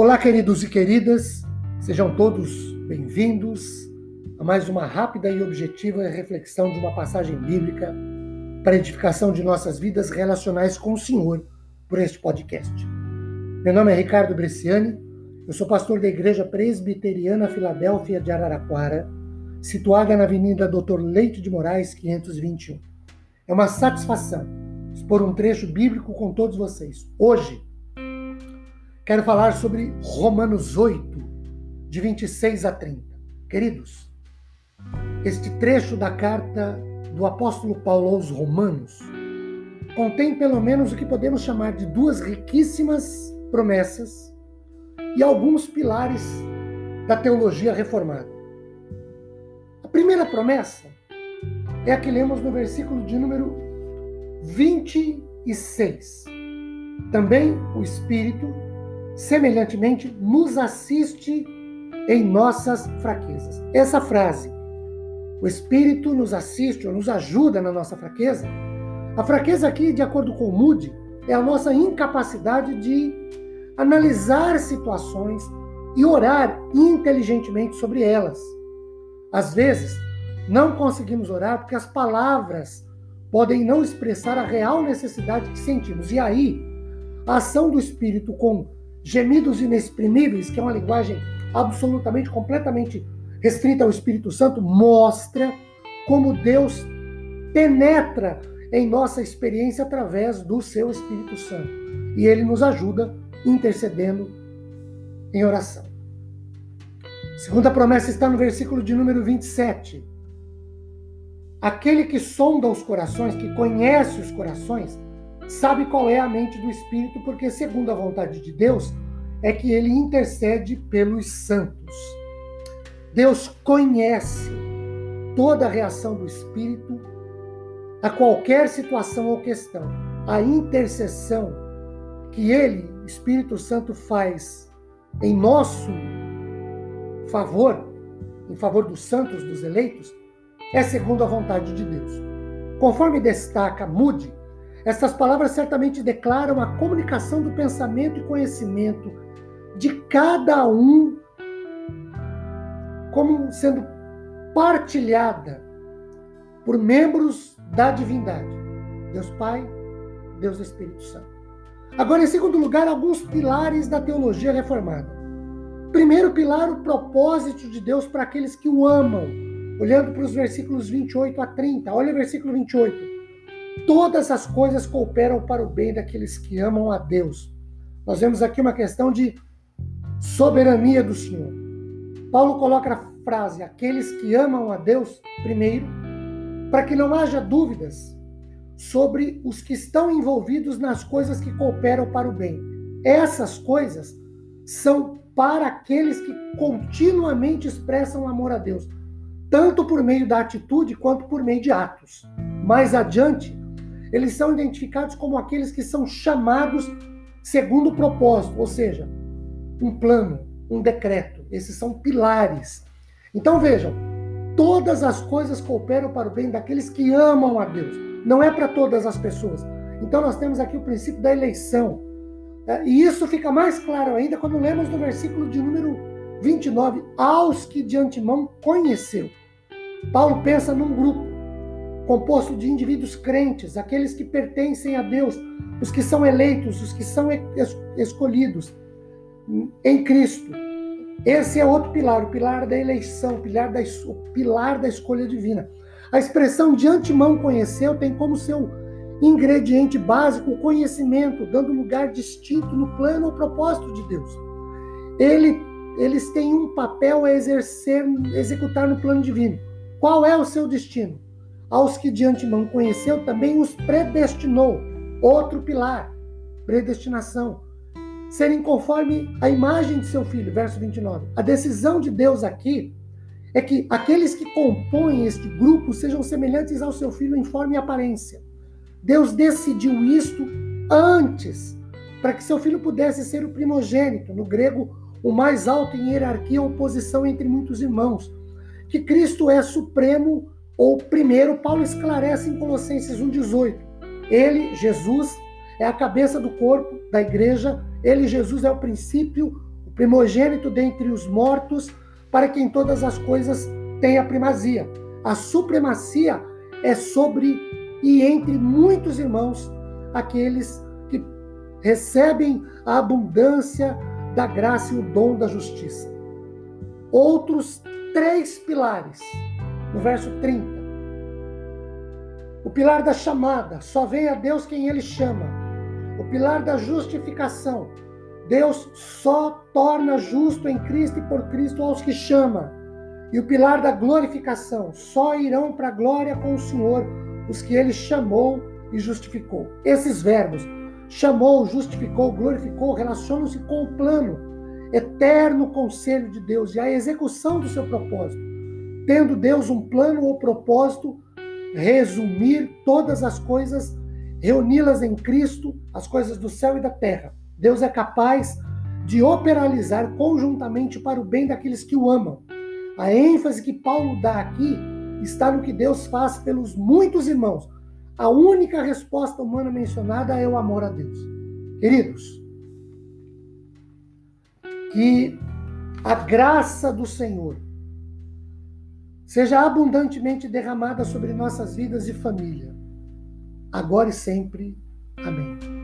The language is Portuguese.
Olá, queridos e queridas, sejam todos bem-vindos a mais uma rápida e objetiva reflexão de uma passagem bíblica para edificação de nossas vidas relacionais com o Senhor por este podcast. Meu nome é Ricardo Bresciani, eu sou pastor da Igreja Presbiteriana Filadélfia de Araraquara, situada na Avenida Doutor Leite de Moraes, 521. É uma satisfação expor um trecho bíblico com todos vocês. Hoje, Quero falar sobre Romanos 8, de 26 a 30. Queridos, este trecho da carta do apóstolo Paulo aos Romanos contém pelo menos o que podemos chamar de duas riquíssimas promessas e alguns pilares da teologia reformada. A primeira promessa é a que lemos no versículo de número 26. Também o Espírito semelhantemente, nos assiste em nossas fraquezas. Essa frase, o Espírito nos assiste ou nos ajuda na nossa fraqueza, a fraqueza aqui, de acordo com o Moody, é a nossa incapacidade de analisar situações e orar inteligentemente sobre elas. Às vezes, não conseguimos orar porque as palavras podem não expressar a real necessidade que sentimos. E aí, a ação do Espírito com gemidos inexprimíveis, que é uma linguagem absolutamente, completamente restrita ao Espírito Santo, mostra como Deus penetra em nossa experiência através do seu Espírito Santo. E ele nos ajuda intercedendo em oração. segunda promessa está no versículo de número 27. Aquele que sonda os corações, que conhece os corações, sabe qual é a mente do Espírito, porque, segundo a vontade de Deus, é que ele intercede pelos santos. Deus conhece toda a reação do Espírito a qualquer situação ou questão. A intercessão que ele, Espírito Santo, faz em nosso favor, em favor dos santos, dos eleitos, é segundo a vontade de Deus. Conforme destaca Moody, estas palavras certamente declaram a comunicação do pensamento e conhecimento de cada um como sendo partilhada por membros da divindade. Deus Pai, Deus Espírito Santo. Agora, em segundo lugar, alguns pilares da teologia reformada. Primeiro pilar, o propósito de Deus para aqueles que o amam. Olhando para os versículos 28 a 30. Olha o versículo 28. Todas as coisas cooperam para o bem daqueles que amam a Deus. Nós vemos aqui uma questão de soberania do Senhor. Paulo coloca a frase: aqueles que amam a Deus, primeiro, para que não haja dúvidas sobre os que estão envolvidos nas coisas que cooperam para o bem. Essas coisas são para aqueles que continuamente expressam amor a Deus, tanto por meio da atitude quanto por meio de atos. Mais adiante, eles são identificados como aqueles que são chamados segundo o propósito, ou seja, um plano, um decreto. Esses são pilares. Então vejam, todas as coisas cooperam para o bem daqueles que amam a Deus. Não é para todas as pessoas. Então nós temos aqui o princípio da eleição. É, e isso fica mais claro ainda quando lemos no versículo de número 29, aos que de antemão conheceu. Paulo pensa num grupo composto de indivíduos crentes, aqueles que pertencem a Deus, os que são eleitos, os que são escolhidos em Cristo. Esse é outro pilar, o pilar da eleição, o pilar da, o pilar da escolha divina. A expressão de antemão conheceu tem como seu ingrediente básico o conhecimento, dando lugar distinto no plano ou propósito de Deus. Ele, eles têm um papel a exercer, executar no plano divino. Qual é o seu destino? Aos que de antemão conheceu, também os predestinou. Outro pilar, predestinação. Serem conforme a imagem de seu filho, verso 29. A decisão de Deus aqui é que aqueles que compõem este grupo sejam semelhantes ao seu filho em forma e aparência. Deus decidiu isto antes, para que seu filho pudesse ser o primogênito, no grego, o mais alto em hierarquia ou posição entre muitos irmãos. Que Cristo é supremo ou primeiro, Paulo esclarece em Colossenses 1,18. Ele, Jesus, é a cabeça do corpo da igreja, ele, Jesus, é o princípio, primogênito dentre os mortos, para que em todas as coisas tenha primazia. A supremacia é sobre e entre muitos irmãos, aqueles que recebem a abundância da graça e o dom da justiça. Outros três pilares, no verso 30. O pilar da chamada, só vem a Deus quem ele chama. O pilar da justificação, Deus só torna justo em Cristo e por Cristo aos que chama. E o pilar da glorificação, só irão para a glória com o Senhor os que ele chamou e justificou. Esses verbos, chamou, justificou, glorificou, relacionam-se com o plano eterno conselho de Deus e a execução do seu propósito. Tendo Deus um plano ou propósito, resumir todas as coisas, reuni-las em Cristo, as coisas do céu e da terra. Deus é capaz de operalizar conjuntamente para o bem daqueles que o amam. A ênfase que Paulo dá aqui está no que Deus faz pelos muitos irmãos. A única resposta humana mencionada é o amor a Deus. Queridos, que a graça do Senhor seja abundantemente derramada sobre nossas vidas e família, agora e sempre. Amém.